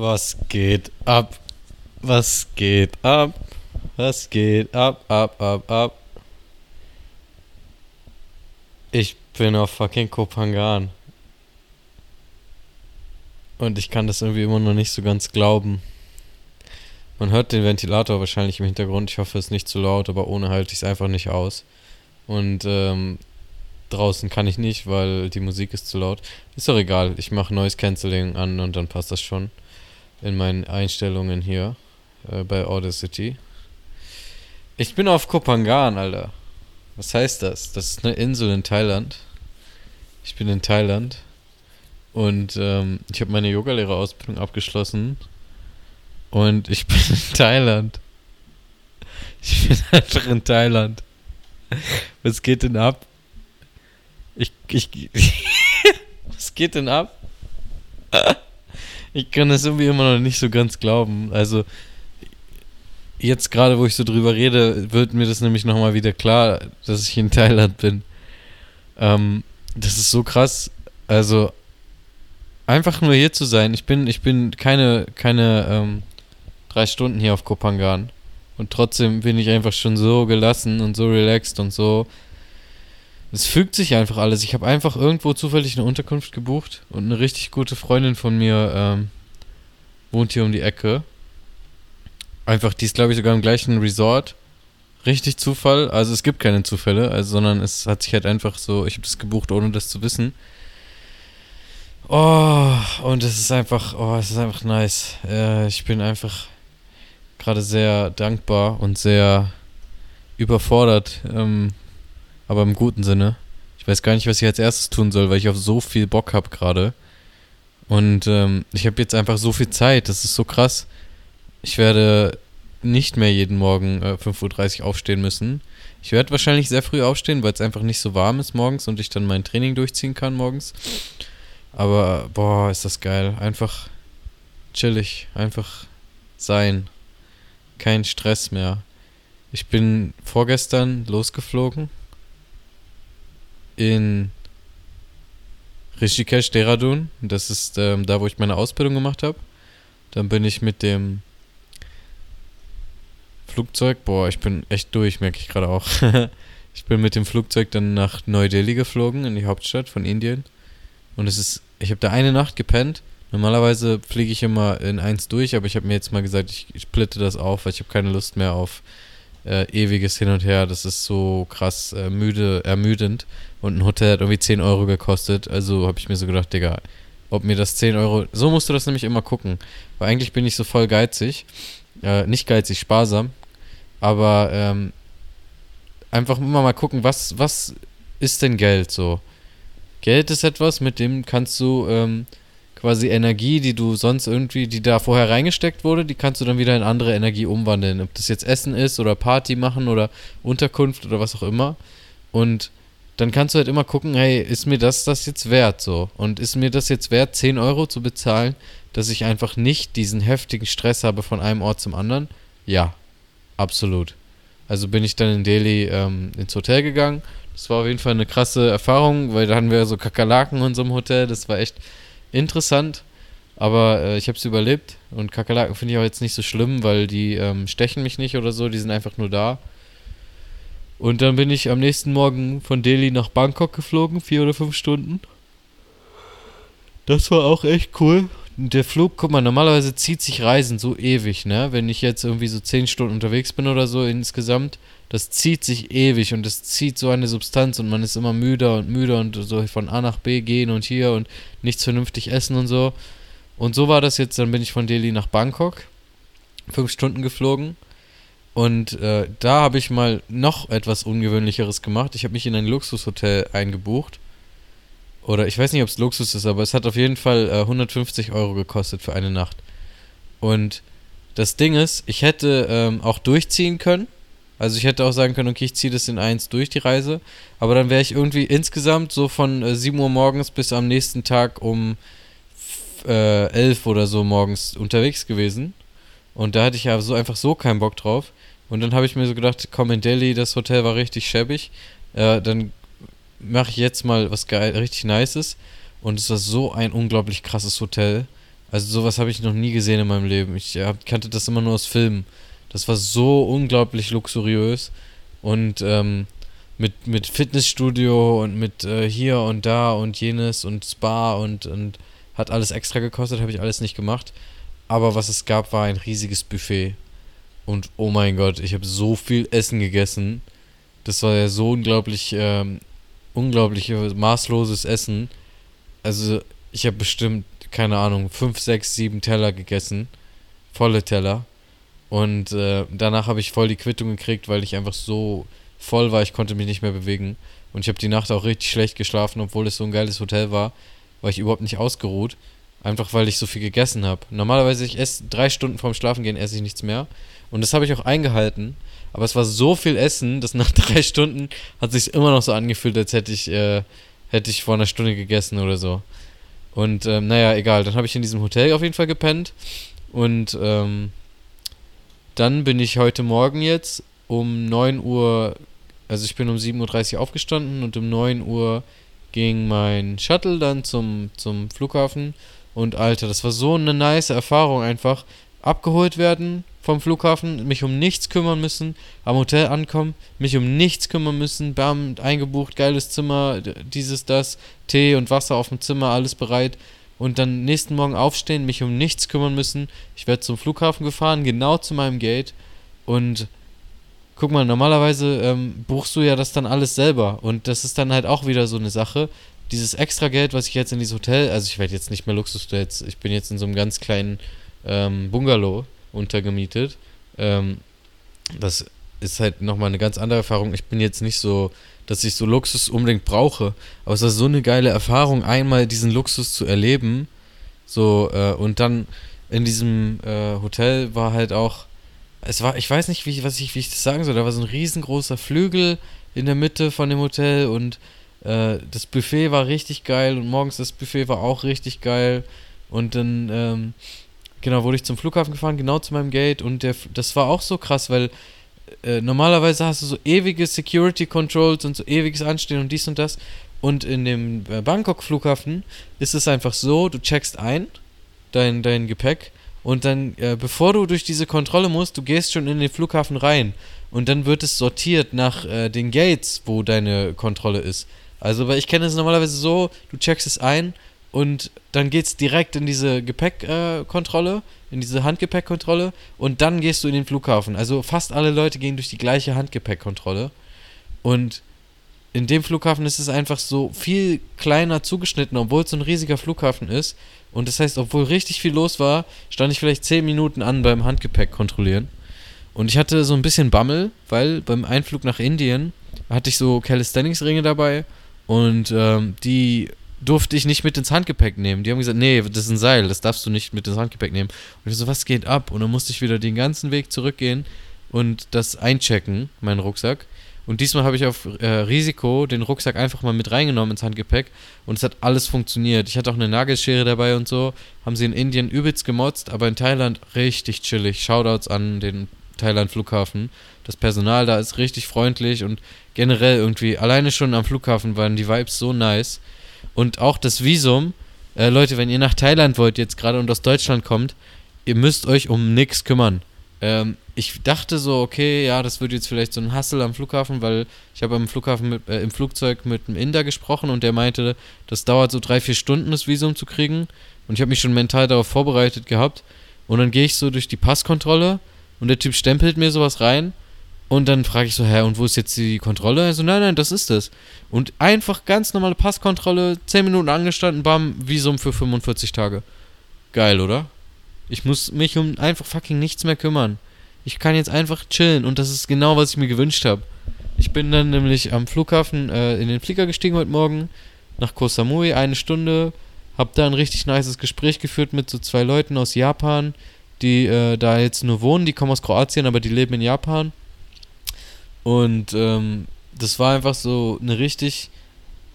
Was geht ab? Was geht ab? Was geht ab, ab, ab, ab? Ich bin auf fucking Kopangan. Und ich kann das irgendwie immer noch nicht so ganz glauben. Man hört den Ventilator wahrscheinlich im Hintergrund. Ich hoffe, es ist nicht zu laut, aber ohne halte ich es einfach nicht aus. Und ähm, draußen kann ich nicht, weil die Musik ist zu laut. Ist doch egal. Ich mache Noise Cancelling an und dann passt das schon in meinen Einstellungen hier äh, bei Audacity. Ich bin auf Kopangan, Alter. Was heißt das? Das ist eine Insel in Thailand. Ich bin in Thailand und ähm, ich habe meine Yogalehrerausbildung abgeschlossen und ich bin in Thailand. Ich bin einfach in Thailand. Was geht denn ab? Ich, ich, was geht denn ab? Ich kann das irgendwie immer noch nicht so ganz glauben. Also, jetzt gerade, wo ich so drüber rede, wird mir das nämlich nochmal wieder klar, dass ich in Thailand bin. Ähm, das ist so krass. Also, einfach nur hier zu sein. Ich bin, ich bin keine, keine ähm, drei Stunden hier auf Kopangan. Und trotzdem bin ich einfach schon so gelassen und so relaxed und so. Es fügt sich einfach alles. Ich habe einfach irgendwo zufällig eine Unterkunft gebucht und eine richtig gute Freundin von mir ähm, wohnt hier um die Ecke. Einfach, die ist glaube ich sogar im gleichen Resort. Richtig Zufall. Also es gibt keine Zufälle, also, sondern es hat sich halt einfach so, ich habe das gebucht, ohne das zu wissen. Oh, und es ist einfach, oh, es ist einfach nice. Äh, ich bin einfach gerade sehr dankbar und sehr überfordert, ähm, aber im guten Sinne. Ich weiß gar nicht, was ich als erstes tun soll, weil ich auf so viel Bock habe gerade. Und ähm, ich habe jetzt einfach so viel Zeit, das ist so krass. Ich werde nicht mehr jeden Morgen äh, 5.30 Uhr aufstehen müssen. Ich werde wahrscheinlich sehr früh aufstehen, weil es einfach nicht so warm ist morgens und ich dann mein Training durchziehen kann morgens. Aber boah, ist das geil. Einfach chillig, einfach sein kein Stress mehr. Ich bin vorgestern losgeflogen in Rishikesh, Dehradun. Das ist ähm, da, wo ich meine Ausbildung gemacht habe. Dann bin ich mit dem Flugzeug, boah, ich bin echt durch, merke ich gerade auch. ich bin mit dem Flugzeug dann nach Neu-Delhi geflogen, in die Hauptstadt von Indien. Und es ist, ich habe da eine Nacht gepennt Normalerweise fliege ich immer in eins durch, aber ich habe mir jetzt mal gesagt, ich splitte das auf, weil ich habe keine Lust mehr auf äh, ewiges Hin und Her. Das ist so krass äh, müde, ermüdend. Und ein Hotel hat irgendwie 10 Euro gekostet. Also habe ich mir so gedacht, Digga, ob mir das 10 Euro. So musst du das nämlich immer gucken. Weil eigentlich bin ich so voll geizig. Äh, nicht geizig, sparsam. Aber ähm, einfach immer mal gucken, was, was ist denn Geld so? Geld ist etwas, mit dem kannst du ähm, quasi Energie, die du sonst irgendwie, die da vorher reingesteckt wurde, die kannst du dann wieder in andere Energie umwandeln. Ob das jetzt Essen ist oder Party machen oder Unterkunft oder was auch immer. Und dann kannst du halt immer gucken, hey, ist mir das das jetzt wert so? Und ist mir das jetzt wert, 10 Euro zu bezahlen, dass ich einfach nicht diesen heftigen Stress habe von einem Ort zum anderen? Ja, absolut. Also bin ich dann in Delhi ähm, ins Hotel gegangen. Das war auf jeden Fall eine krasse Erfahrung, weil da hatten wir so Kakerlaken in unserem Hotel. Das war echt interessant, aber äh, ich habe es überlebt. Und Kakerlaken finde ich auch jetzt nicht so schlimm, weil die ähm, stechen mich nicht oder so, die sind einfach nur da. Und dann bin ich am nächsten Morgen von Delhi nach Bangkok geflogen, vier oder fünf Stunden. Das war auch echt cool. Der Flug, guck mal, normalerweise zieht sich Reisen so ewig, ne? Wenn ich jetzt irgendwie so zehn Stunden unterwegs bin oder so insgesamt, das zieht sich ewig und das zieht so eine Substanz und man ist immer müder und müder und so von A nach B gehen und hier und nichts vernünftig essen und so. Und so war das jetzt, dann bin ich von Delhi nach Bangkok, fünf Stunden geflogen. Und äh, da habe ich mal noch etwas Ungewöhnlicheres gemacht. Ich habe mich in ein Luxushotel eingebucht. Oder ich weiß nicht, ob es Luxus ist, aber es hat auf jeden Fall äh, 150 Euro gekostet für eine Nacht. Und das Ding ist, ich hätte ähm, auch durchziehen können also ich hätte auch sagen können, okay, ich ziehe das in eins durch die Reise, aber dann wäre ich irgendwie insgesamt so von äh, 7 Uhr morgens bis am nächsten Tag um äh, 11 oder so morgens unterwegs gewesen. Und da hatte ich ja so einfach so keinen Bock drauf. Und dann habe ich mir so gedacht, komm in Delhi, das Hotel war richtig schäbig. Äh, dann mache ich jetzt mal was geil, richtig Nices. Und es war so ein unglaublich krasses Hotel. Also sowas habe ich noch nie gesehen in meinem Leben. Ich hab, kannte das immer nur aus Filmen. Das war so unglaublich luxuriös und ähm, mit, mit Fitnessstudio und mit äh, hier und da und jenes und Spa und, und hat alles extra gekostet, habe ich alles nicht gemacht. Aber was es gab, war ein riesiges Buffet. Und oh mein Gott, ich habe so viel Essen gegessen. Das war ja so unglaublich, ähm, unglaublich maßloses Essen. Also ich habe bestimmt, keine Ahnung, 5, 6, 7 Teller gegessen. Volle Teller. Und äh, danach habe ich voll die Quittung gekriegt, weil ich einfach so voll war, ich konnte mich nicht mehr bewegen. Und ich habe die Nacht auch richtig schlecht geschlafen, obwohl es so ein geiles Hotel war, war ich überhaupt nicht ausgeruht. Einfach weil ich so viel gegessen habe. Normalerweise, ich esse drei Stunden vorm Schlafengehen, esse ich nichts mehr. Und das habe ich auch eingehalten. Aber es war so viel Essen, dass nach drei Stunden hat sich immer noch so angefühlt, als hätte ich, äh, hätte ich vor einer Stunde gegessen oder so. Und ähm, naja, egal. Dann habe ich in diesem Hotel auf jeden Fall gepennt. Und ähm, dann bin ich heute Morgen jetzt um 9 Uhr, also ich bin um 7.30 Uhr aufgestanden und um 9 Uhr ging mein Shuttle dann zum, zum Flughafen. Und Alter, das war so eine nice Erfahrung einfach. Abgeholt werden vom Flughafen, mich um nichts kümmern müssen, am Hotel ankommen, mich um nichts kümmern müssen, bam, eingebucht, geiles Zimmer, dieses, das, Tee und Wasser auf dem Zimmer, alles bereit und dann nächsten Morgen aufstehen, mich um nichts kümmern müssen. Ich werde zum Flughafen gefahren, genau zu meinem Gate. Und guck mal, normalerweise ähm, buchst du ja das dann alles selber. Und das ist dann halt auch wieder so eine Sache. Dieses extra Geld, was ich jetzt in dieses Hotel, also ich werde jetzt nicht mehr Luxus, jetzt, ich bin jetzt in so einem ganz kleinen ähm, Bungalow untergemietet. Ähm, das ist halt nochmal eine ganz andere Erfahrung. Ich bin jetzt nicht so dass ich so Luxus unbedingt brauche. Aber es war so eine geile Erfahrung, einmal diesen Luxus zu erleben. So, äh, und dann in diesem äh, Hotel war halt auch, es war, ich weiß nicht, wie, was ich, wie ich das sagen soll, da war so ein riesengroßer Flügel in der Mitte von dem Hotel und äh, das Buffet war richtig geil und morgens das Buffet war auch richtig geil. Und dann, ähm, genau, wurde ich zum Flughafen gefahren, genau zu meinem Gate und der, das war auch so krass, weil äh, normalerweise hast du so ewige Security Controls und so ewiges Anstehen und dies und das. Und in dem äh, Bangkok-Flughafen ist es einfach so, du checkst ein, dein, dein Gepäck, und dann, äh, bevor du durch diese Kontrolle musst, du gehst schon in den Flughafen rein. Und dann wird es sortiert nach äh, den Gates, wo deine Kontrolle ist. Also, weil ich kenne es normalerweise so, du checkst es ein und dann geht es direkt in diese Gepäckkontrolle, äh, in diese Handgepäckkontrolle und dann gehst du in den Flughafen. Also fast alle Leute gehen durch die gleiche Handgepäckkontrolle und in dem Flughafen ist es einfach so viel kleiner zugeschnitten, obwohl es so ein riesiger Flughafen ist. Und das heißt, obwohl richtig viel los war, stand ich vielleicht 10 Minuten an beim Handgepäck kontrollieren. Und ich hatte so ein bisschen Bammel, weil beim Einflug nach Indien hatte ich so Calisthenics-Ringe dabei und ähm, die durfte ich nicht mit ins Handgepäck nehmen. Die haben gesagt, nee, das ist ein Seil, das darfst du nicht mit ins Handgepäck nehmen. Und ich so, was geht ab? Und dann musste ich wieder den ganzen Weg zurückgehen und das einchecken, meinen Rucksack. Und diesmal habe ich auf äh, Risiko den Rucksack einfach mal mit reingenommen ins Handgepäck und es hat alles funktioniert. Ich hatte auch eine Nagelschere dabei und so. Haben sie in Indien übelst gemotzt, aber in Thailand richtig chillig. Shoutouts an den Thailand Flughafen. Das Personal da ist richtig freundlich und generell irgendwie, alleine schon am Flughafen waren die Vibes so nice. Und auch das Visum, äh, Leute, wenn ihr nach Thailand wollt, jetzt gerade und aus Deutschland kommt, ihr müsst euch um nichts kümmern. Ähm, ich dachte so, okay, ja, das wird jetzt vielleicht so ein Hassel am Flughafen, weil ich habe am Flughafen mit, äh, im Flugzeug mit einem Inder gesprochen und der meinte, das dauert so drei, vier Stunden, das Visum zu kriegen. Und ich habe mich schon mental darauf vorbereitet gehabt. Und dann gehe ich so durch die Passkontrolle und der Typ stempelt mir sowas rein und dann frage ich so, hä, und wo ist jetzt die Kontrolle? Also, nein, nein, das ist es. Und einfach ganz normale Passkontrolle, 10 Minuten angestanden, bam, Visum für 45 Tage. Geil, oder? Ich muss mich um einfach fucking nichts mehr kümmern. Ich kann jetzt einfach chillen und das ist genau, was ich mir gewünscht habe. Ich bin dann nämlich am Flughafen äh, in den Flieger gestiegen heute Morgen, nach Koh Samui, eine Stunde, hab da ein richtig nices Gespräch geführt mit so zwei Leuten aus Japan, die äh, da jetzt nur wohnen, die kommen aus Kroatien, aber die leben in Japan und ähm, das war einfach so eine richtig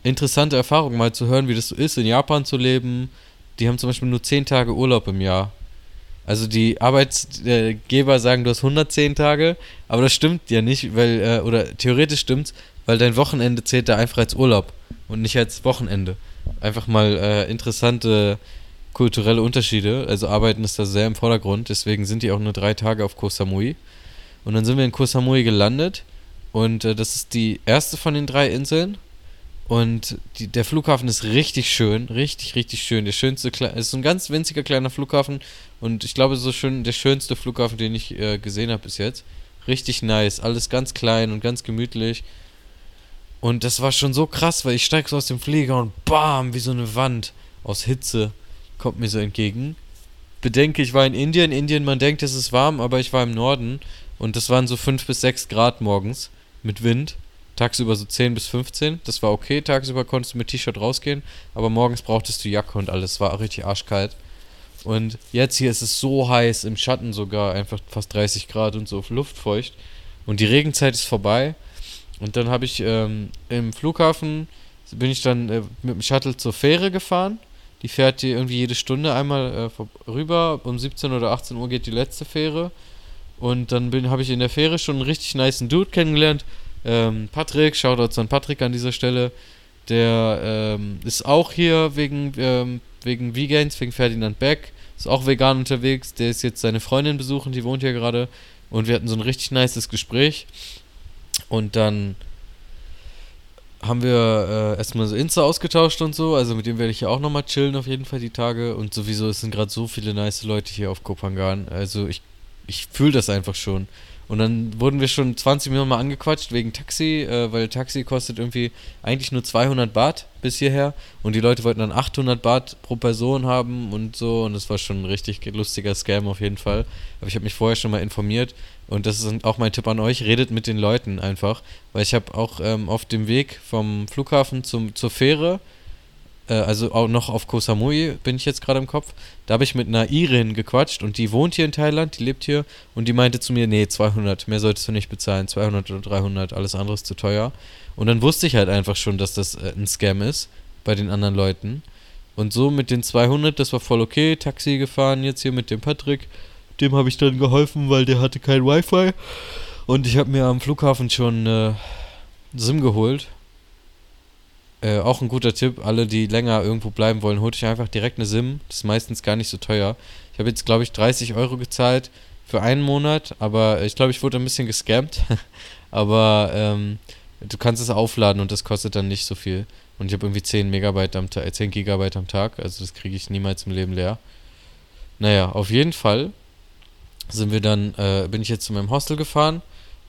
interessante Erfahrung, mal zu hören, wie das so ist, in Japan zu leben. Die haben zum Beispiel nur 10 Tage Urlaub im Jahr. Also die Arbeitsgeber sagen, du hast 110 Tage, aber das stimmt ja nicht, weil, äh, oder theoretisch stimmt's, weil dein Wochenende zählt da einfach als Urlaub und nicht als Wochenende. Einfach mal äh, interessante kulturelle Unterschiede. Also Arbeiten ist da sehr im Vordergrund. Deswegen sind die auch nur drei Tage auf Koh Samui. Und dann sind wir in Koh Samui gelandet. Und äh, das ist die erste von den drei Inseln. Und die, der Flughafen ist richtig schön, richtig, richtig schön. Der schönste, es ist ein ganz winziger kleiner Flughafen und ich glaube, so schön, der schönste Flughafen, den ich äh, gesehen habe bis jetzt. Richtig nice, alles ganz klein und ganz gemütlich. Und das war schon so krass, weil ich steig so aus dem Flieger und bam, wie so eine Wand aus Hitze kommt mir so entgegen. Bedenke, ich war in Indien. Indien, man denkt, es ist warm, aber ich war im Norden und das waren so 5 bis 6 Grad morgens mit Wind. Tagsüber so 10 bis 15. Das war okay. Tagsüber konntest du mit T-Shirt rausgehen. Aber morgens brauchtest du Jacke und alles. War richtig arschkalt. Und jetzt hier ist es so heiß, im Schatten sogar, einfach fast 30 Grad und so luftfeucht. Und die Regenzeit ist vorbei. Und dann habe ich ähm, im Flughafen, bin ich dann äh, mit dem Shuttle zur Fähre gefahren. Die fährt hier irgendwie jede Stunde einmal äh, rüber. Um 17 oder 18 Uhr geht die letzte Fähre. Und dann habe ich in der Fähre schon einen richtig niceen Dude kennengelernt. Ähm, Patrick, Shoutouts an Patrick an dieser Stelle. Der ähm, ist auch hier wegen, ähm, wegen Vegans, wegen Ferdinand Beck. Ist auch vegan unterwegs. Der ist jetzt seine Freundin besuchen, die wohnt hier gerade. Und wir hatten so ein richtig nices Gespräch. Und dann haben wir äh, erstmal so Insta ausgetauscht und so. Also mit dem werde ich ja auch nochmal chillen auf jeden Fall die Tage. Und sowieso, es sind gerade so viele nice Leute hier auf Kopangan. Also ich, ich fühle das einfach schon. Und dann wurden wir schon 20 Minuten mal angequatscht wegen Taxi, äh, weil Taxi kostet irgendwie eigentlich nur 200 Baht bis hierher. Und die Leute wollten dann 800 Baht pro Person haben und so. Und das war schon ein richtig lustiger Scam auf jeden Fall. Aber ich habe mich vorher schon mal informiert. Und das ist auch mein Tipp an euch, redet mit den Leuten einfach. Weil ich habe auch ähm, auf dem Weg vom Flughafen zum, zur Fähre äh, also auch noch auf Koh Samui bin ich jetzt gerade im Kopf. Da habe ich mit einer Irin gequatscht und die wohnt hier in Thailand, die lebt hier und die meinte zu mir, nee, 200, mehr solltest du nicht bezahlen, 200 oder 300, alles andere ist zu teuer. Und dann wusste ich halt einfach schon, dass das äh, ein Scam ist bei den anderen Leuten. Und so mit den 200, das war voll okay, Taxi gefahren jetzt hier mit dem Patrick. Dem habe ich dann geholfen, weil der hatte kein Wi-Fi. Und ich habe mir am Flughafen schon äh, SIM geholt äh, auch ein guter Tipp, alle, die länger irgendwo bleiben wollen, holt euch einfach direkt eine SIM. Das ist meistens gar nicht so teuer. Ich habe jetzt, glaube ich, 30 Euro gezahlt für einen Monat, aber ich glaube, ich wurde ein bisschen gescampt. aber ähm, du kannst es aufladen und das kostet dann nicht so viel. Und ich habe irgendwie 10 Megabyte am Tag, 10 Gigabyte am Tag, also das kriege ich niemals im Leben leer. Naja, auf jeden Fall sind wir dann, äh, bin ich jetzt zu meinem Hostel gefahren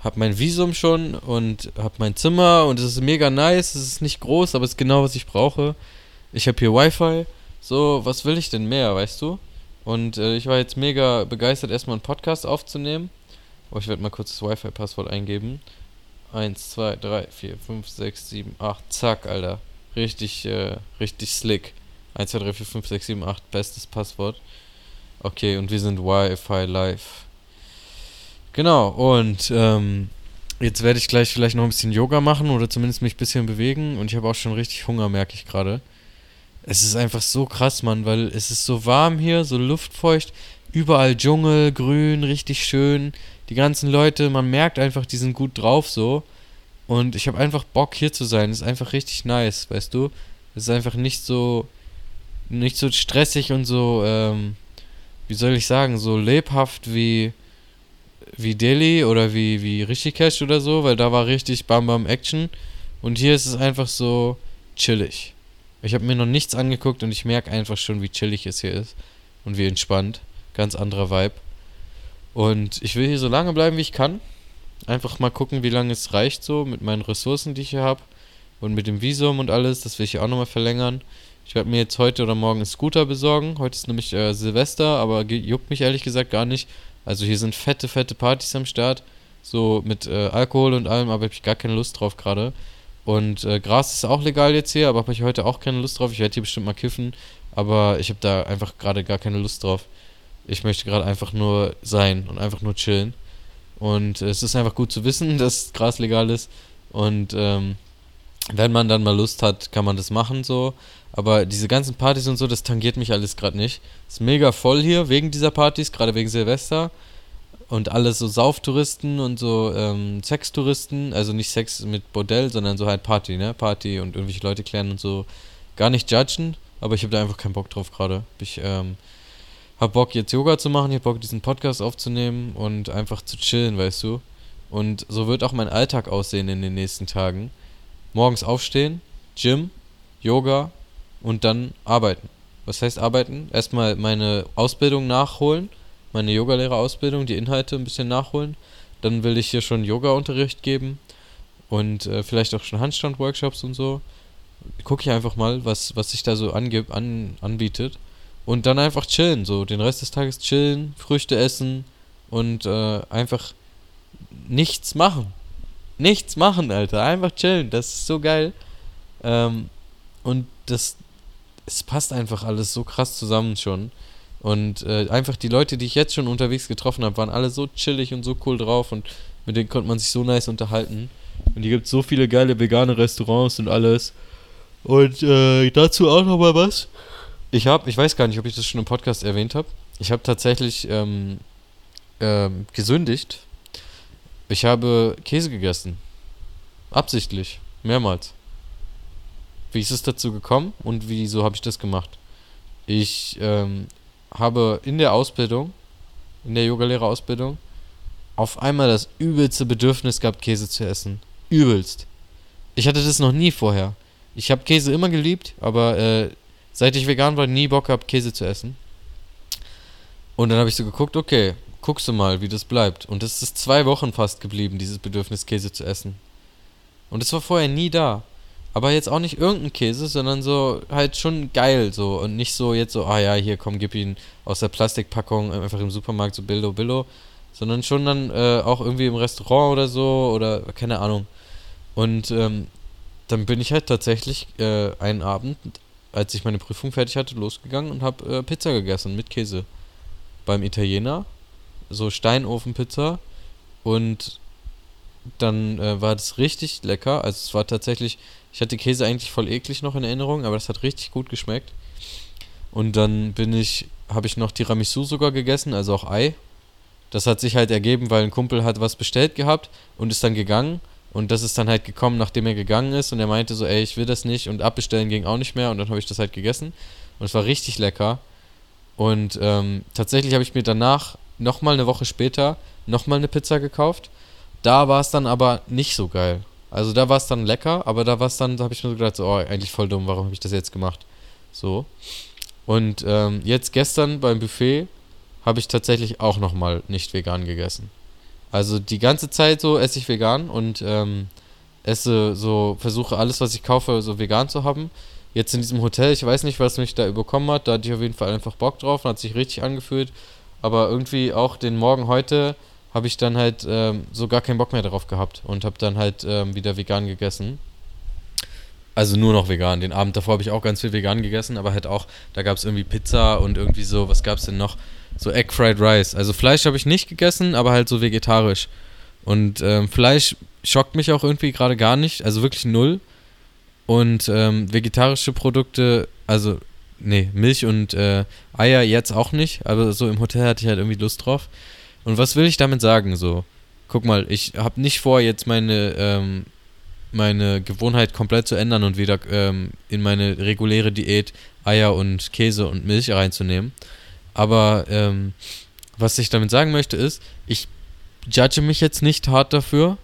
habe mein Visum schon und habe mein Zimmer und es ist mega nice. Es ist nicht groß, aber es ist genau, was ich brauche. Ich habe hier Wi-Fi. So, was will ich denn mehr, weißt du? Und äh, ich war jetzt mega begeistert, erstmal einen Podcast aufzunehmen. Oh, ich werde mal kurz das Wi-Fi-Passwort eingeben. 1, 2, 3, 4, 5, 6, 7, 8. Zack, Alter. Richtig, äh, richtig slick. 1, 2, 3, 4, 5, 6, 7, 8. Bestes Passwort. Okay, und wir sind Wi-Fi live. Genau, und ähm, jetzt werde ich gleich vielleicht noch ein bisschen Yoga machen oder zumindest mich ein bisschen bewegen und ich habe auch schon richtig Hunger, merke ich gerade. Es ist einfach so krass, Mann, weil es ist so warm hier, so luftfeucht, überall Dschungel, grün, richtig schön. Die ganzen Leute, man merkt einfach, die sind gut drauf so. Und ich habe einfach Bock hier zu sein. Es ist einfach richtig nice, weißt du? Es ist einfach nicht so nicht so stressig und so ähm, wie soll ich sagen, so lebhaft wie wie Delhi oder wie, wie Rishikesh oder so, weil da war richtig Bam Bam Action. Und hier ist es einfach so chillig. Ich habe mir noch nichts angeguckt und ich merke einfach schon, wie chillig es hier ist. Und wie entspannt. Ganz anderer Vibe. Und ich will hier so lange bleiben, wie ich kann. Einfach mal gucken, wie lange es reicht so mit meinen Ressourcen, die ich hier habe. Und mit dem Visum und alles. Das will ich auch nochmal verlängern. Ich werde mir jetzt heute oder morgen einen Scooter besorgen. Heute ist nämlich äh, Silvester, aber juckt mich ehrlich gesagt gar nicht, also hier sind fette, fette Partys am Start. So mit äh, Alkohol und allem, aber habe ich gar keine Lust drauf gerade. Und äh, Gras ist auch legal jetzt hier, aber habe ich heute auch keine Lust drauf. Ich werde hier bestimmt mal kiffen, aber ich habe da einfach gerade gar keine Lust drauf. Ich möchte gerade einfach nur sein und einfach nur chillen. Und äh, es ist einfach gut zu wissen, dass Gras legal ist. Und ähm, wenn man dann mal Lust hat, kann man das machen so. Aber diese ganzen Partys und so, das tangiert mich alles gerade nicht. Ist mega voll hier wegen dieser Partys, gerade wegen Silvester. Und alles so Sauftouristen und so ähm, Sextouristen. Also nicht Sex mit Bordell, sondern so halt Party, ne? Party und irgendwelche Leute klären und so. Gar nicht judgen. aber ich habe da einfach keinen Bock drauf gerade. Ich ähm, habe Bock jetzt Yoga zu machen, ich habe Bock diesen Podcast aufzunehmen und einfach zu chillen, weißt du. Und so wird auch mein Alltag aussehen in den nächsten Tagen. Morgens aufstehen, Gym, Yoga und dann arbeiten. Was heißt arbeiten? Erstmal meine Ausbildung nachholen, meine Yogalehrerausbildung, die Inhalte ein bisschen nachholen. Dann will ich hier schon Yoga-Unterricht geben und äh, vielleicht auch schon Handstand-Workshops und so. Gucke ich einfach mal, was, was sich da so angib, an, anbietet. Und dann einfach chillen, so den Rest des Tages chillen, Früchte essen und äh, einfach nichts machen. Nichts machen, Alter. Einfach chillen. Das ist so geil. Ähm, und das, es passt einfach alles so krass zusammen schon. Und äh, einfach die Leute, die ich jetzt schon unterwegs getroffen habe, waren alle so chillig und so cool drauf und mit denen konnte man sich so nice unterhalten. Und hier gibt so viele geile vegane Restaurants und alles. Und äh, dazu auch nochmal was. Ich habe, ich weiß gar nicht, ob ich das schon im Podcast erwähnt habe. Ich habe tatsächlich ähm, ähm, gesündigt. Ich habe Käse gegessen. Absichtlich. Mehrmals. Wie ist es dazu gekommen und wieso habe ich das gemacht? Ich ähm, habe in der Ausbildung, in der Yogalehrerausbildung, auf einmal das übelste Bedürfnis gehabt, Käse zu essen. Übelst. Ich hatte das noch nie vorher. Ich habe Käse immer geliebt, aber äh, seit ich vegan war, nie Bock gehabt, Käse zu essen. Und dann habe ich so geguckt, okay, guckst du mal, wie das bleibt. Und es ist zwei Wochen fast geblieben, dieses Bedürfnis, Käse zu essen. Und es war vorher nie da. Aber jetzt auch nicht irgendein Käse, sondern so halt schon geil so. Und nicht so jetzt so, ah ja, hier komm, gib ihn aus der Plastikpackung einfach im Supermarkt so Billo Billo. Sondern schon dann äh, auch irgendwie im Restaurant oder so oder keine Ahnung. Und ähm, dann bin ich halt tatsächlich äh, einen Abend, als ich meine Prüfung fertig hatte, losgegangen und habe äh, Pizza gegessen mit Käse. Beim Italiener. So Steinofenpizza. Und dann äh, war das richtig lecker. Also es war tatsächlich ich hatte Käse eigentlich voll eklig noch in Erinnerung, aber das hat richtig gut geschmeckt. Und dann bin ich, habe ich noch Tiramisu sogar gegessen, also auch Ei. Das hat sich halt ergeben, weil ein Kumpel hat was bestellt gehabt und ist dann gegangen. Und das ist dann halt gekommen, nachdem er gegangen ist. Und er meinte so, ey, ich will das nicht. Und abbestellen ging auch nicht mehr. Und dann habe ich das halt gegessen. Und es war richtig lecker. Und ähm, tatsächlich habe ich mir danach, nochmal eine Woche später, nochmal eine Pizza gekauft. Da war es dann aber nicht so geil. Also da war es dann lecker, aber da war es dann, da habe ich mir so gedacht, so, oh, eigentlich voll dumm, warum habe ich das jetzt gemacht? So. Und ähm, jetzt gestern beim Buffet habe ich tatsächlich auch nochmal nicht vegan gegessen. Also die ganze Zeit so esse ich vegan und ähm, esse so, versuche alles, was ich kaufe, so vegan zu haben. Jetzt in diesem Hotel, ich weiß nicht, was mich da überkommen hat, da hatte ich auf jeden Fall einfach Bock drauf und hat sich richtig angefühlt. Aber irgendwie auch den Morgen heute habe ich dann halt ähm, so gar keinen Bock mehr darauf gehabt und habe dann halt ähm, wieder vegan gegessen. Also nur noch vegan. Den Abend davor habe ich auch ganz viel vegan gegessen, aber halt auch, da gab es irgendwie Pizza und irgendwie so, was gab es denn noch? So Egg Fried Rice. Also Fleisch habe ich nicht gegessen, aber halt so vegetarisch. Und ähm, Fleisch schockt mich auch irgendwie gerade gar nicht, also wirklich null. Und ähm, vegetarische Produkte, also nee, Milch und äh, Eier jetzt auch nicht, aber so im Hotel hatte ich halt irgendwie Lust drauf. Und was will ich damit sagen? So, guck mal, ich habe nicht vor, jetzt meine, ähm, meine Gewohnheit komplett zu ändern und wieder ähm, in meine reguläre Diät Eier und Käse und Milch reinzunehmen. Aber ähm, was ich damit sagen möchte ist, ich judge mich jetzt nicht hart dafür,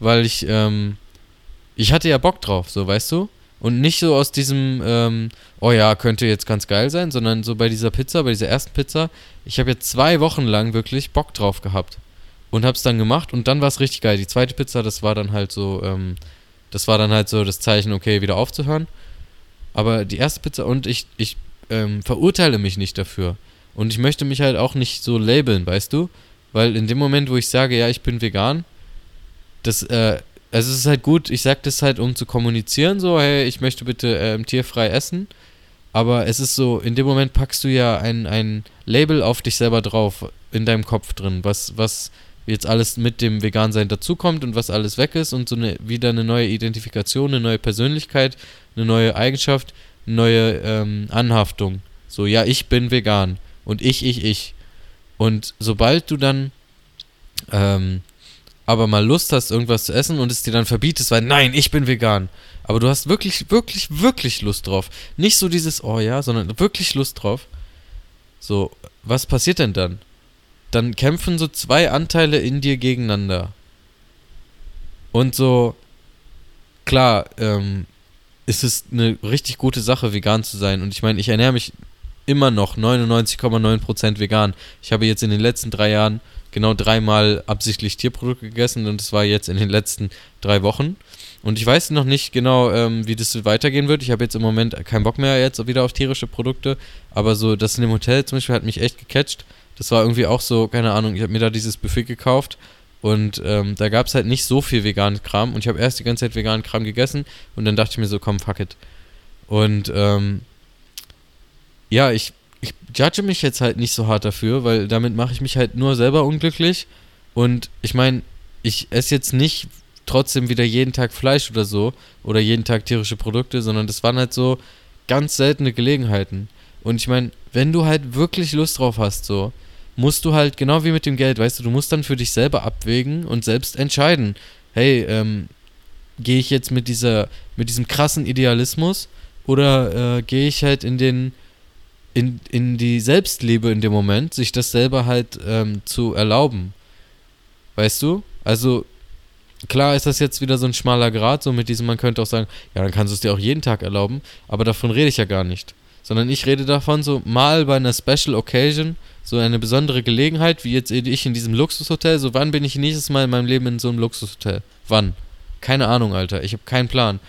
weil ich, ähm, ich hatte ja Bock drauf, so weißt du? Und nicht so aus diesem, ähm, oh ja, könnte jetzt ganz geil sein, sondern so bei dieser Pizza, bei dieser ersten Pizza, ich habe jetzt zwei Wochen lang wirklich Bock drauf gehabt. Und hab's dann gemacht und dann war es richtig geil. Die zweite Pizza, das war dann halt so, ähm, das war dann halt so das Zeichen, okay, wieder aufzuhören. Aber die erste Pizza und ich, ich ähm, verurteile mich nicht dafür. Und ich möchte mich halt auch nicht so labeln, weißt du? Weil in dem Moment, wo ich sage, ja, ich bin vegan, das, äh, also es ist halt gut, ich sage das halt, um zu kommunizieren, so, hey, ich möchte bitte ähm, tierfrei essen. Aber es ist so, in dem Moment packst du ja ein, ein Label auf dich selber drauf, in deinem Kopf drin, was, was jetzt alles mit dem Vegansein dazukommt und was alles weg ist und so eine, wieder eine neue Identifikation, eine neue Persönlichkeit, eine neue Eigenschaft, eine neue ähm, Anhaftung. So, ja, ich bin vegan und ich, ich, ich. Und sobald du dann ähm, aber mal Lust hast, irgendwas zu essen und es dir dann verbietest, weil nein, ich bin vegan. Aber du hast wirklich, wirklich, wirklich Lust drauf. Nicht so dieses, oh ja, sondern wirklich Lust drauf. So, was passiert denn dann? Dann kämpfen so zwei Anteile in dir gegeneinander. Und so, klar, ähm, ist es eine richtig gute Sache, vegan zu sein. Und ich meine, ich ernähre mich immer noch 99,9% vegan. Ich habe jetzt in den letzten drei Jahren genau dreimal absichtlich Tierprodukte gegessen und das war jetzt in den letzten drei Wochen. Und ich weiß noch nicht genau, ähm, wie das weitergehen wird. Ich habe jetzt im Moment keinen Bock mehr jetzt wieder auf tierische Produkte. Aber so, das in dem Hotel zum Beispiel hat mich echt gecatcht. Das war irgendwie auch so, keine Ahnung, ich habe mir da dieses Buffet gekauft und ähm, da gab es halt nicht so viel veganen Kram. Und ich habe erst die ganze Zeit veganen Kram gegessen und dann dachte ich mir so, komm, fuck it. Und ähm, ja, ich ich judge mich jetzt halt nicht so hart dafür, weil damit mache ich mich halt nur selber unglücklich. Und ich meine, ich esse jetzt nicht trotzdem wieder jeden Tag Fleisch oder so oder jeden Tag tierische Produkte, sondern das waren halt so ganz seltene Gelegenheiten. Und ich meine, wenn du halt wirklich Lust drauf hast, so, musst du halt, genau wie mit dem Geld, weißt du, du musst dann für dich selber abwägen und selbst entscheiden, hey, ähm, gehe ich jetzt mit dieser, mit diesem krassen Idealismus oder äh, gehe ich halt in den in, in die Selbstliebe in dem Moment, sich das selber halt ähm, zu erlauben. Weißt du? Also, klar ist das jetzt wieder so ein schmaler Grad, so mit diesem, man könnte auch sagen, ja, dann kannst du es dir auch jeden Tag erlauben, aber davon rede ich ja gar nicht. Sondern ich rede davon so mal bei einer Special Occasion, so eine besondere Gelegenheit, wie jetzt ich in diesem Luxushotel, so wann bin ich nächstes Mal in meinem Leben in so einem Luxushotel? Wann? Keine Ahnung, Alter. Ich habe keinen Plan.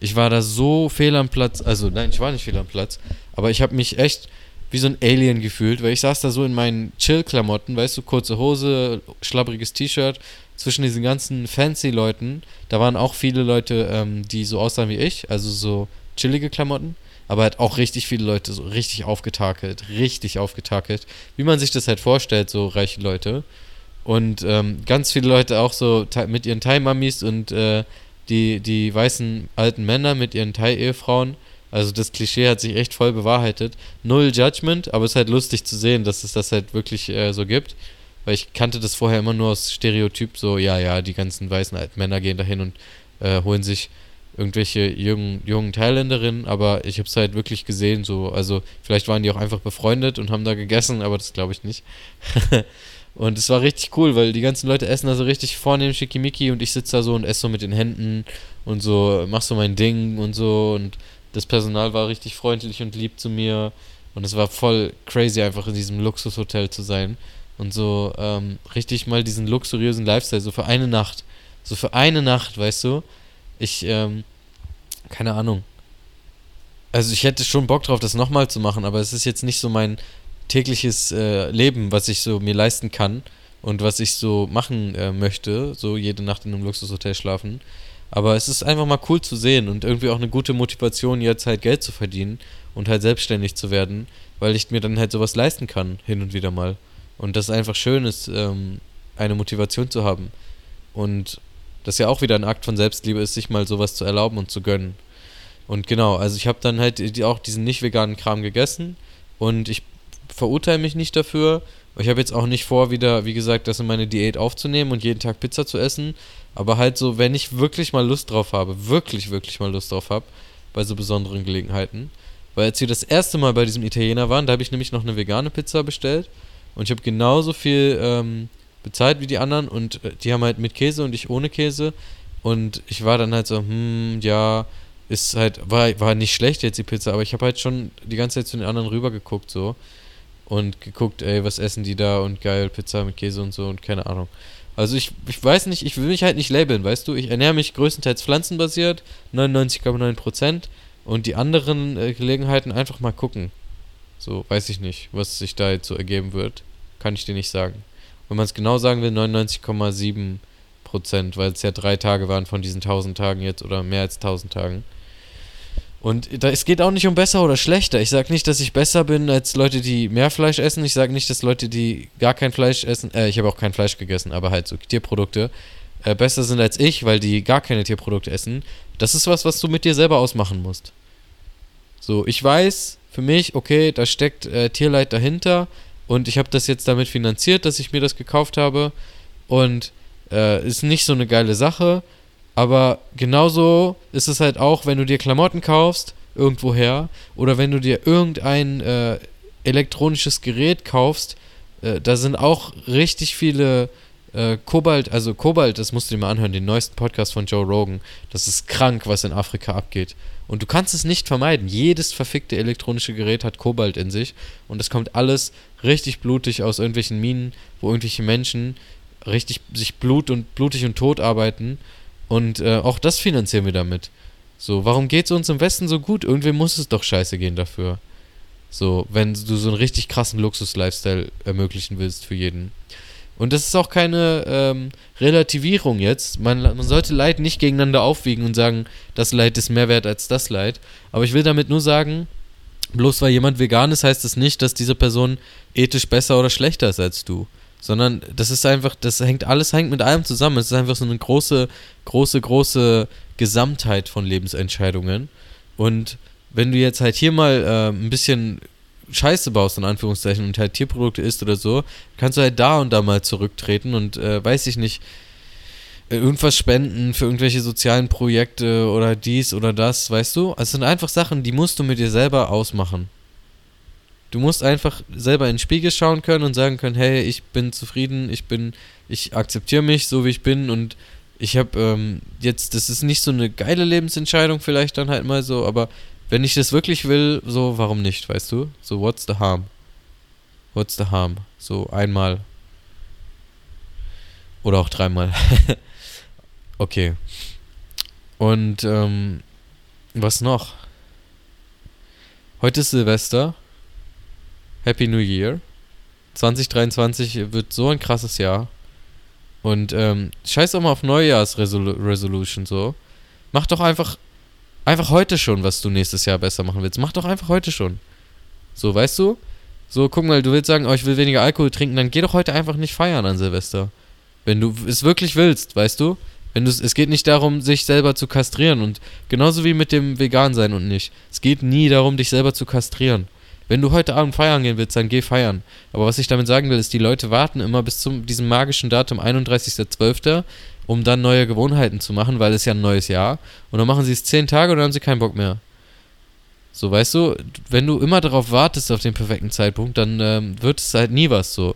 Ich war da so fehl am Platz. Also, nein, ich war nicht fehl am Platz. Aber ich habe mich echt wie so ein Alien gefühlt, weil ich saß da so in meinen Chill-Klamotten, weißt du, kurze Hose, schlabbriges T-Shirt, zwischen diesen ganzen fancy Leuten. Da waren auch viele Leute, ähm, die so aussahen wie ich, also so chillige Klamotten. Aber halt auch richtig viele Leute so richtig aufgetakelt, richtig aufgetakelt. Wie man sich das halt vorstellt, so reiche Leute. Und ähm, ganz viele Leute auch so mit ihren Thai-Mamis und äh, die, die weißen alten Männer mit ihren Thai-Ehefrauen. Also das Klischee hat sich echt voll bewahrheitet. Null Judgment, aber es ist halt lustig zu sehen, dass es das halt wirklich äh, so gibt. Weil ich kannte das vorher immer nur aus Stereotyp, so, ja, ja, die ganzen weißen alten Männer gehen dahin und äh, holen sich irgendwelche jungen, jungen Thailänderinnen, aber ich habe es halt wirklich gesehen, so, also vielleicht waren die auch einfach befreundet und haben da gegessen, aber das glaube ich nicht. Und es war richtig cool, weil die ganzen Leute essen da so richtig vornehm schickimicki und ich sitze da so und esse so mit den Händen und so, mach so mein Ding und so. Und das Personal war richtig freundlich und lieb zu mir. Und es war voll crazy einfach in diesem Luxushotel zu sein. Und so ähm, richtig mal diesen luxuriösen Lifestyle, so für eine Nacht, so für eine Nacht, weißt du, ich, ähm, keine Ahnung. Also ich hätte schon Bock drauf, das nochmal zu machen, aber es ist jetzt nicht so mein tägliches äh, Leben, was ich so mir leisten kann und was ich so machen äh, möchte, so jede Nacht in einem Luxushotel schlafen. Aber es ist einfach mal cool zu sehen und irgendwie auch eine gute Motivation, jetzt halt Geld zu verdienen und halt selbstständig zu werden, weil ich mir dann halt sowas leisten kann, hin und wieder mal. Und das einfach schön ist, ähm, eine Motivation zu haben. Und das ja auch wieder ein Akt von Selbstliebe ist, sich mal sowas zu erlauben und zu gönnen. Und genau, also ich habe dann halt auch diesen nicht veganen Kram gegessen und ich verurteile mich nicht dafür. Ich habe jetzt auch nicht vor, wieder, wie gesagt, das in meine Diät aufzunehmen und jeden Tag Pizza zu essen. Aber halt so, wenn ich wirklich mal Lust drauf habe, wirklich, wirklich mal Lust drauf habe, bei so besonderen Gelegenheiten. Weil als wir das erste Mal bei diesem Italiener waren, da habe ich nämlich noch eine vegane Pizza bestellt. Und ich habe genauso viel ähm, bezahlt wie die anderen. Und äh, die haben halt mit Käse und ich ohne Käse. Und ich war dann halt so, hm, ja, ist halt, war, war nicht schlecht jetzt die Pizza, aber ich habe halt schon die ganze Zeit zu den anderen rübergeguckt so und geguckt, ey, was essen die da und geil, Pizza mit Käse und so und keine Ahnung. Also ich, ich weiß nicht, ich will mich halt nicht labeln, weißt du? Ich ernähre mich größtenteils pflanzenbasiert, 99,9% und die anderen äh, Gelegenheiten einfach mal gucken. So, weiß ich nicht, was sich da jetzt so ergeben wird. Kann ich dir nicht sagen. Wenn man es genau sagen will, 99,7%, weil es ja drei Tage waren von diesen 1000 Tagen jetzt oder mehr als 1000 Tagen. Und da, es geht auch nicht um besser oder schlechter. Ich sage nicht, dass ich besser bin als Leute, die mehr Fleisch essen. Ich sage nicht, dass Leute, die gar kein Fleisch essen, äh, ich habe auch kein Fleisch gegessen, aber halt so Tierprodukte, äh, besser sind als ich, weil die gar keine Tierprodukte essen. Das ist was, was du mit dir selber ausmachen musst. So, ich weiß für mich, okay, da steckt äh, Tierleid dahinter und ich habe das jetzt damit finanziert, dass ich mir das gekauft habe. Und äh, ist nicht so eine geile Sache. Aber genauso ist es halt auch, wenn du dir Klamotten kaufst, irgendwoher, oder wenn du dir irgendein äh, elektronisches Gerät kaufst, äh, da sind auch richtig viele äh, Kobalt, also Kobalt, das musst du dir mal anhören, den neuesten Podcast von Joe Rogan. Das ist krank, was in Afrika abgeht. Und du kannst es nicht vermeiden. Jedes verfickte elektronische Gerät hat Kobalt in sich. Und es kommt alles richtig blutig aus irgendwelchen Minen, wo irgendwelche Menschen richtig sich blut und blutig und tot arbeiten. Und äh, auch das finanzieren wir damit. So, warum geht es uns im Westen so gut? Irgendwie muss es doch scheiße gehen dafür. So, wenn du so einen richtig krassen Luxus-Lifestyle ermöglichen willst für jeden. Und das ist auch keine ähm, Relativierung jetzt. Man, man sollte Leid nicht gegeneinander aufwiegen und sagen, das Leid ist mehr wert als das Leid. Aber ich will damit nur sagen, bloß weil jemand vegan ist, heißt es das nicht, dass diese Person ethisch besser oder schlechter ist als du. Sondern das ist einfach, das hängt, alles hängt mit allem zusammen. Es ist einfach so eine große, große, große Gesamtheit von Lebensentscheidungen. Und wenn du jetzt halt hier mal äh, ein bisschen Scheiße baust, in Anführungszeichen, und halt Tierprodukte isst oder so, kannst du halt da und da mal zurücktreten und, äh, weiß ich nicht, äh, irgendwas spenden für irgendwelche sozialen Projekte oder dies oder das, weißt du? Also es sind einfach Sachen, die musst du mit dir selber ausmachen. Du musst einfach selber in den Spiegel schauen können und sagen können, hey, ich bin zufrieden, ich bin, ich akzeptiere mich so wie ich bin und ich habe ähm, jetzt, das ist nicht so eine geile Lebensentscheidung vielleicht dann halt mal so, aber wenn ich das wirklich will, so, warum nicht, weißt du? So, what's the harm? What's the harm? So, einmal. Oder auch dreimal. okay. Und, ähm, was noch? Heute ist Silvester. Happy New Year. 2023 wird so ein krasses Jahr. Und, ähm, scheiß auch mal auf Neujahrsresolution so. Mach doch einfach einfach heute schon, was du nächstes Jahr besser machen willst. Mach doch einfach heute schon. So, weißt du? So, guck mal, du willst sagen, oh, ich will weniger Alkohol trinken, dann geh doch heute einfach nicht feiern an Silvester. Wenn du es wirklich willst, weißt du? Wenn du es geht nicht darum, sich selber zu kastrieren und genauso wie mit dem Vegan sein und nicht. Es geht nie darum, dich selber zu kastrieren. Wenn du heute Abend feiern gehen willst, dann geh feiern. Aber was ich damit sagen will, ist, die Leute warten immer bis zum diesem magischen Datum 31.12., um dann neue Gewohnheiten zu machen, weil es ja ein neues Jahr. Und dann machen sie es zehn Tage und dann haben sie keinen Bock mehr. So, weißt du, wenn du immer darauf wartest, auf den perfekten Zeitpunkt, dann ähm, wird es halt nie was so.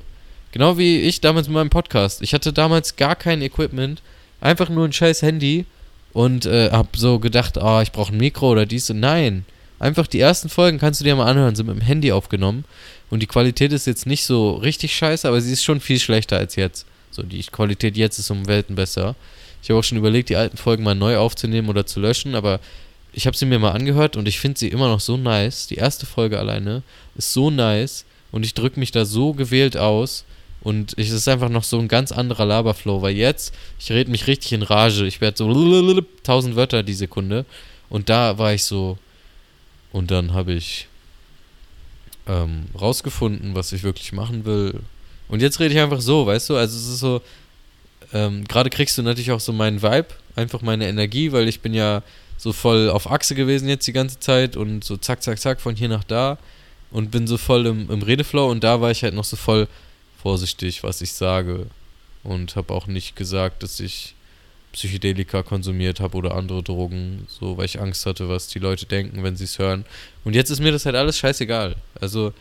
Genau wie ich damals mit meinem Podcast. Ich hatte damals gar kein Equipment, einfach nur ein scheiß Handy und äh, hab so gedacht, oh, ich brauche ein Mikro oder dies und nein. Einfach die ersten Folgen kannst du dir mal anhören, sind mit dem Handy aufgenommen und die Qualität ist jetzt nicht so richtig scheiße, aber sie ist schon viel schlechter als jetzt. So, die Qualität jetzt ist um Welten besser. Ich habe auch schon überlegt, die alten Folgen mal neu aufzunehmen oder zu löschen, aber ich habe sie mir mal angehört und ich finde sie immer noch so nice. Die erste Folge alleine ist so nice und ich drücke mich da so gewählt aus und es ist einfach noch so ein ganz anderer Laberflow, weil jetzt, ich rede mich richtig in Rage. Ich werde so tausend Wörter die Sekunde und da war ich so und dann habe ich ähm, rausgefunden, was ich wirklich machen will. Und jetzt rede ich einfach so, weißt du? Also es ist so, ähm, gerade kriegst du natürlich auch so meinen Vibe, einfach meine Energie, weil ich bin ja so voll auf Achse gewesen jetzt die ganze Zeit und so zack, zack, zack von hier nach da. Und bin so voll im, im Redeflow und da war ich halt noch so voll vorsichtig, was ich sage. Und habe auch nicht gesagt, dass ich Psychedelika konsumiert habe oder andere Drogen, so weil ich Angst hatte, was die Leute denken, wenn sie es hören. Und jetzt ist mir das halt alles scheißegal. Also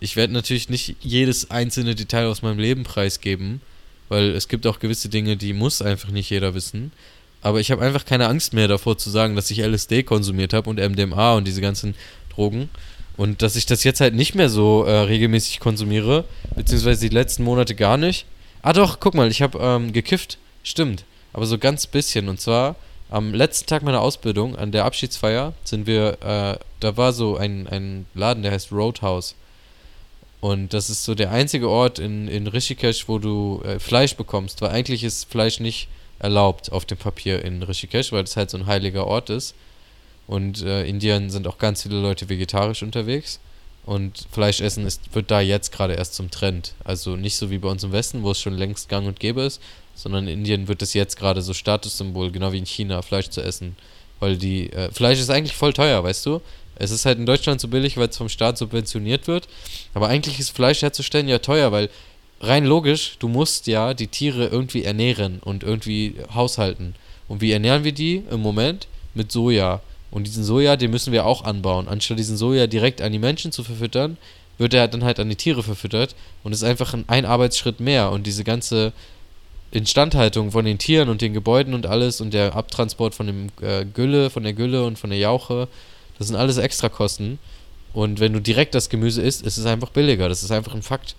ich werde natürlich nicht jedes einzelne Detail aus meinem Leben preisgeben, weil es gibt auch gewisse Dinge, die muss einfach nicht jeder wissen. Aber ich habe einfach keine Angst mehr davor zu sagen, dass ich LSD konsumiert habe und MDMA und diese ganzen Drogen. Und dass ich das jetzt halt nicht mehr so äh, regelmäßig konsumiere, beziehungsweise die letzten Monate gar nicht. Ah doch, guck mal, ich habe ähm, gekifft. Stimmt. Aber so ganz bisschen. Und zwar am letzten Tag meiner Ausbildung, an der Abschiedsfeier, sind wir, äh, da war so ein, ein Laden, der heißt Roadhouse. Und das ist so der einzige Ort in, in Rishikesh, wo du äh, Fleisch bekommst, weil eigentlich ist Fleisch nicht erlaubt auf dem Papier in Rishikesh, weil das halt so ein heiliger Ort ist. Und äh, Indien sind auch ganz viele Leute vegetarisch unterwegs. Und Fleischessen ist, wird da jetzt gerade erst zum Trend. Also nicht so wie bei uns im Westen, wo es schon längst gang und gäbe ist, sondern in Indien wird es jetzt gerade so Statussymbol, genau wie in China, Fleisch zu essen. Weil die, äh, Fleisch ist eigentlich voll teuer, weißt du? Es ist halt in Deutschland so billig, weil es vom Staat subventioniert wird. Aber eigentlich ist Fleisch herzustellen ja teuer, weil rein logisch, du musst ja die Tiere irgendwie ernähren und irgendwie haushalten. Und wie ernähren wir die im Moment? Mit Soja. Und diesen Soja, den müssen wir auch anbauen. Anstatt diesen Soja direkt an die Menschen zu verfüttern, wird er dann halt an die Tiere verfüttert. Und es ist einfach ein, ein Arbeitsschritt mehr. Und diese ganze Instandhaltung von den Tieren und den Gebäuden und alles und der Abtransport von dem äh, Gülle, von der Gülle und von der Jauche, das sind alles Extrakosten. Und wenn du direkt das Gemüse isst, ist es einfach billiger. Das ist einfach ein Fakt.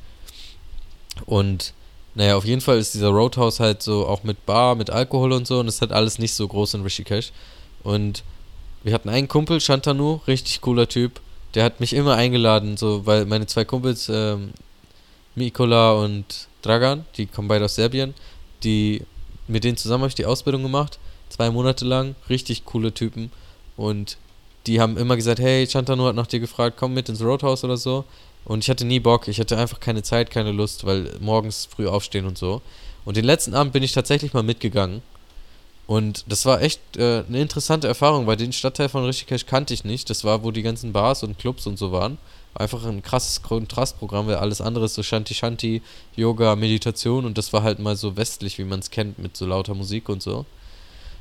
Und naja, auf jeden Fall ist dieser Roadhouse halt so auch mit Bar, mit Alkohol und so und es hat alles nicht so groß in Rishikesh. Und wir hatten einen Kumpel, Shantanu, richtig cooler Typ. Der hat mich immer eingeladen, so, weil meine zwei Kumpels, ähm, Mikola und Dragan, die kommen beide aus Serbien, die, mit denen zusammen habe ich die Ausbildung gemacht, zwei Monate lang, richtig coole Typen. Und die haben immer gesagt, hey, Shantanu hat nach dir gefragt, komm mit ins Roadhouse oder so. Und ich hatte nie Bock, ich hatte einfach keine Zeit, keine Lust, weil morgens früh aufstehen und so. Und den letzten Abend bin ich tatsächlich mal mitgegangen. Und das war echt äh, eine interessante Erfahrung, weil den Stadtteil von Rishikesh kannte ich nicht. Das war, wo die ganzen Bars und Clubs und so waren. Einfach ein krasses Kontrastprogramm, weil alles andere ist so Shanti Shanti, Yoga, Meditation und das war halt mal so westlich, wie man es kennt, mit so lauter Musik und so.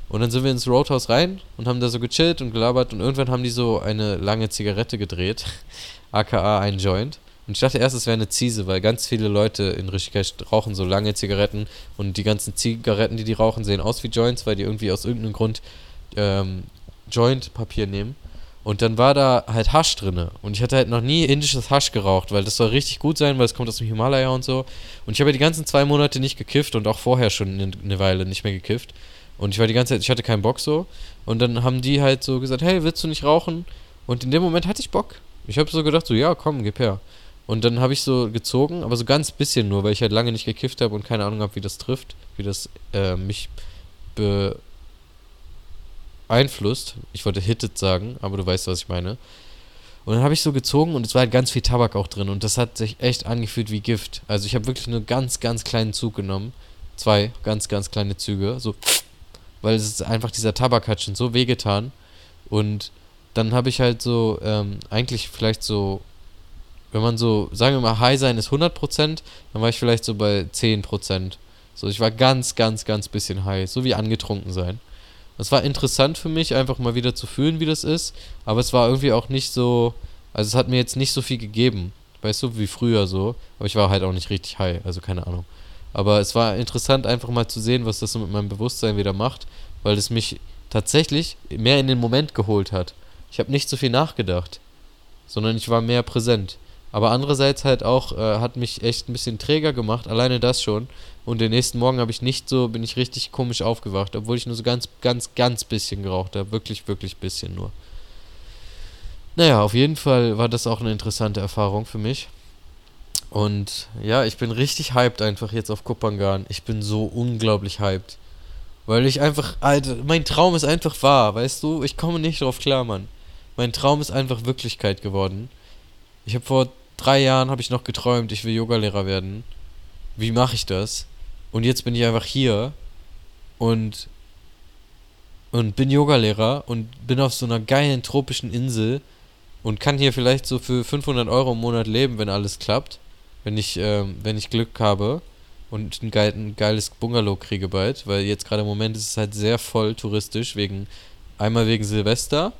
Und dann sind wir ins Roadhouse rein und haben da so gechillt und gelabert und irgendwann haben die so eine lange Zigarette gedreht aka ein Joint. Und ich dachte erst, es wäre eine Ziese, weil ganz viele Leute in Rishikesh rauchen so lange Zigaretten und die ganzen Zigaretten, die die rauchen, sehen aus wie Joints, weil die irgendwie aus irgendeinem Grund ähm, Joint-Papier nehmen. Und dann war da halt Hasch drinne. Und ich hatte halt noch nie indisches Hasch geraucht, weil das soll richtig gut sein, weil es kommt aus dem Himalaya und so. Und ich habe ja die ganzen zwei Monate nicht gekifft und auch vorher schon eine, Weile nicht mehr gekifft. Und ich war die ganze Zeit, ich hatte keinen Bock so. Und dann haben die halt so gesagt, hey, willst du nicht rauchen? Und in dem Moment hatte ich Bock. Ich habe so gedacht, so, ja, komm, gib her. Und dann habe ich so gezogen, aber so ganz bisschen nur, weil ich halt lange nicht gekifft habe und keine Ahnung habe, wie das trifft, wie das äh, mich beeinflusst. Ich wollte hittet sagen, aber du weißt, was ich meine. Und dann habe ich so gezogen und es war halt ganz viel Tabak auch drin und das hat sich echt angefühlt wie Gift. Also ich habe wirklich nur ganz, ganz kleinen Zug genommen. Zwei ganz, ganz kleine Züge. So, weil es ist einfach dieser Tabak hat schon so wehgetan. Und dann habe ich halt so, ähm, eigentlich vielleicht so, wenn man so, sagen wir mal, High sein ist 100%, dann war ich vielleicht so bei 10%. So, ich war ganz, ganz, ganz bisschen high, so wie angetrunken sein. Es war interessant für mich, einfach mal wieder zu fühlen, wie das ist, aber es war irgendwie auch nicht so, also es hat mir jetzt nicht so viel gegeben, weißt du, wie früher so, aber ich war halt auch nicht richtig high, also keine Ahnung. Aber es war interessant, einfach mal zu sehen, was das so mit meinem Bewusstsein wieder macht, weil es mich tatsächlich mehr in den Moment geholt hat. Ich habe nicht so viel nachgedacht, sondern ich war mehr präsent. Aber andererseits halt auch, äh, hat mich echt ein bisschen träger gemacht, alleine das schon. Und den nächsten Morgen habe ich nicht so, bin ich richtig komisch aufgewacht, obwohl ich nur so ganz, ganz, ganz bisschen geraucht habe. Wirklich, wirklich bisschen nur. Naja, auf jeden Fall war das auch eine interessante Erfahrung für mich. Und ja, ich bin richtig hyped einfach jetzt auf Kupangan. Ich bin so unglaublich hyped. Weil ich einfach, Alter, mein Traum ist einfach wahr, weißt du? Ich komme nicht drauf klar, Mann. Mein Traum ist einfach Wirklichkeit geworden. Ich habe vor drei Jahren habe ich noch geträumt, ich will Yogalehrer werden. Wie mache ich das? Und jetzt bin ich einfach hier und und bin Yogalehrer und bin auf so einer geilen tropischen Insel und kann hier vielleicht so für 500 Euro im Monat leben, wenn alles klappt, wenn ich ähm, wenn ich Glück habe und ein, geil, ein geiles Bungalow kriege bald, weil jetzt gerade im Moment ist es halt sehr voll touristisch wegen einmal wegen Silvester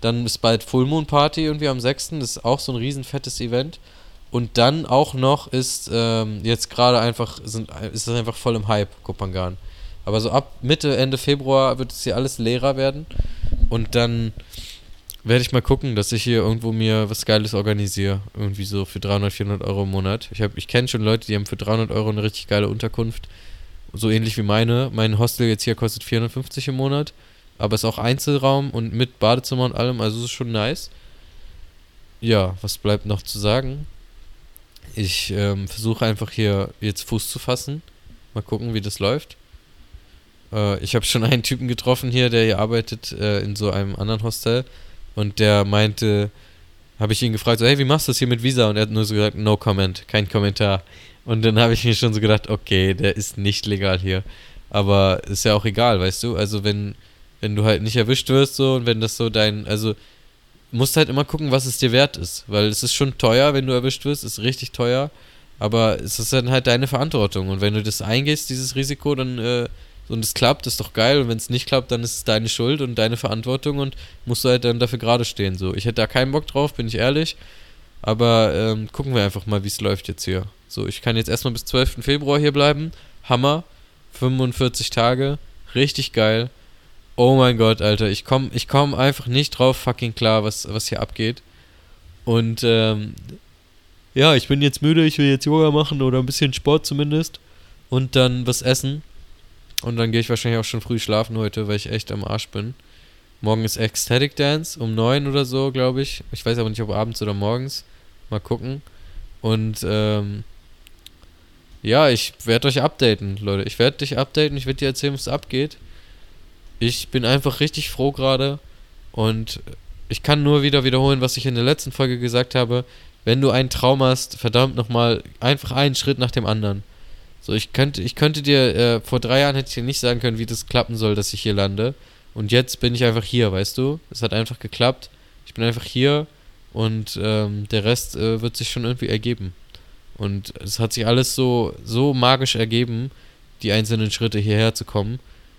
dann ist bald Full Moon Party irgendwie am 6. Das ist auch so ein riesen fettes Event. Und dann auch noch ist ähm, jetzt gerade einfach, sind, ist das einfach voll im Hype, Kopangan. Aber so ab Mitte, Ende Februar wird es hier alles leerer werden. Und dann werde ich mal gucken, dass ich hier irgendwo mir was Geiles organisiere. Irgendwie so für 300, 400 Euro im Monat. Ich, ich kenne schon Leute, die haben für 300 Euro eine richtig geile Unterkunft. So ähnlich wie meine. Mein Hostel jetzt hier kostet 450 im Monat aber es ist auch Einzelraum und mit Badezimmer und allem, also es ist schon nice. Ja, was bleibt noch zu sagen? Ich ähm, versuche einfach hier jetzt Fuß zu fassen. Mal gucken, wie das läuft. Äh, ich habe schon einen Typen getroffen hier, der hier arbeitet äh, in so einem anderen Hostel. Und der meinte, habe ich ihn gefragt, so, hey, wie machst du das hier mit Visa? Und er hat nur so gesagt, no comment, kein Kommentar. Und dann habe ich mir schon so gedacht, okay, der ist nicht legal hier. Aber ist ja auch egal, weißt du? Also wenn wenn du halt nicht erwischt wirst so und wenn das so dein, also musst halt immer gucken, was es dir wert ist, weil es ist schon teuer, wenn du erwischt wirst, ist richtig teuer, Aber es ist dann halt deine Verantwortung. Und wenn du das eingehst, dieses Risiko, dann äh, und es klappt, ist doch geil. Und wenn es nicht klappt, dann ist es deine Schuld und deine Verantwortung und musst du halt dann dafür gerade stehen. So, ich hätte da keinen Bock drauf, bin ich ehrlich. Aber ähm, gucken wir einfach mal, wie es läuft jetzt hier. So, ich kann jetzt erstmal bis 12. Februar hier bleiben. Hammer. 45 Tage. Richtig geil. Oh mein Gott, Alter. Ich komme ich komm einfach nicht drauf fucking klar, was, was hier abgeht. Und ähm, ja, ich bin jetzt müde. Ich will jetzt Yoga machen oder ein bisschen Sport zumindest. Und dann was essen. Und dann gehe ich wahrscheinlich auch schon früh schlafen heute, weil ich echt am Arsch bin. Morgen ist Ecstatic Dance um 9 oder so, glaube ich. Ich weiß aber nicht, ob abends oder morgens. Mal gucken. Und ähm, ja, ich werde euch updaten, Leute. Ich werde dich updaten. Ich werde dir erzählen, was abgeht. Ich bin einfach richtig froh gerade. Und ich kann nur wieder wiederholen, was ich in der letzten Folge gesagt habe. Wenn du einen Traum hast, verdammt nochmal, einfach einen Schritt nach dem anderen. So, ich könnte, ich könnte dir, äh, vor drei Jahren hätte ich dir nicht sagen können, wie das klappen soll, dass ich hier lande. Und jetzt bin ich einfach hier, weißt du? Es hat einfach geklappt. Ich bin einfach hier und ähm, der Rest äh, wird sich schon irgendwie ergeben. Und es hat sich alles so, so magisch ergeben, die einzelnen Schritte hierher zu kommen.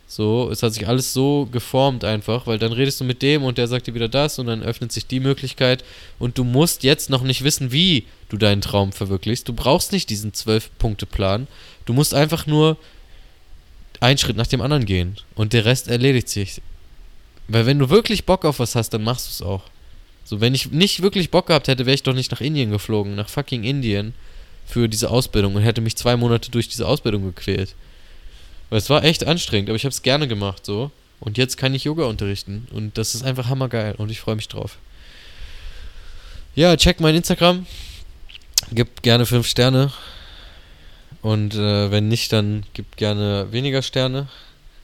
So, es hat sich alles so geformt einfach, weil dann redest du mit dem und der sagt dir wieder das und dann öffnet sich die Möglichkeit und du musst jetzt noch nicht wissen, wie du deinen Traum verwirklichst. Du brauchst nicht diesen Zwölf-Punkte-Plan. Du musst einfach nur einen Schritt nach dem anderen gehen und der Rest erledigt sich. Weil wenn du wirklich Bock auf was hast, dann machst du es auch. So, wenn ich nicht wirklich Bock gehabt hätte, wäre ich doch nicht nach Indien geflogen, nach fucking Indien für diese Ausbildung und hätte mich zwei Monate durch diese Ausbildung gequält. Weil es war echt anstrengend, aber ich habe es gerne gemacht so. Und jetzt kann ich Yoga unterrichten. Und das ist einfach hammergeil und ich freue mich drauf. Ja, check mein Instagram. Gib gerne 5 Sterne. Und äh, wenn nicht, dann gib gerne weniger Sterne.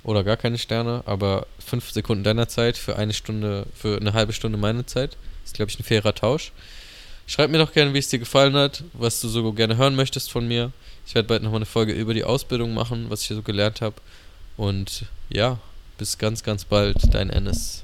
Oder gar keine Sterne. Aber 5 Sekunden deiner Zeit für eine Stunde, für eine halbe Stunde meine Zeit. Ist, glaube ich, ein fairer Tausch. Schreib mir doch gerne, wie es dir gefallen hat, was du so gerne hören möchtest von mir. Ich werde bald nochmal eine Folge über die Ausbildung machen, was ich hier so gelernt habe. Und ja, bis ganz, ganz bald, dein Ennis.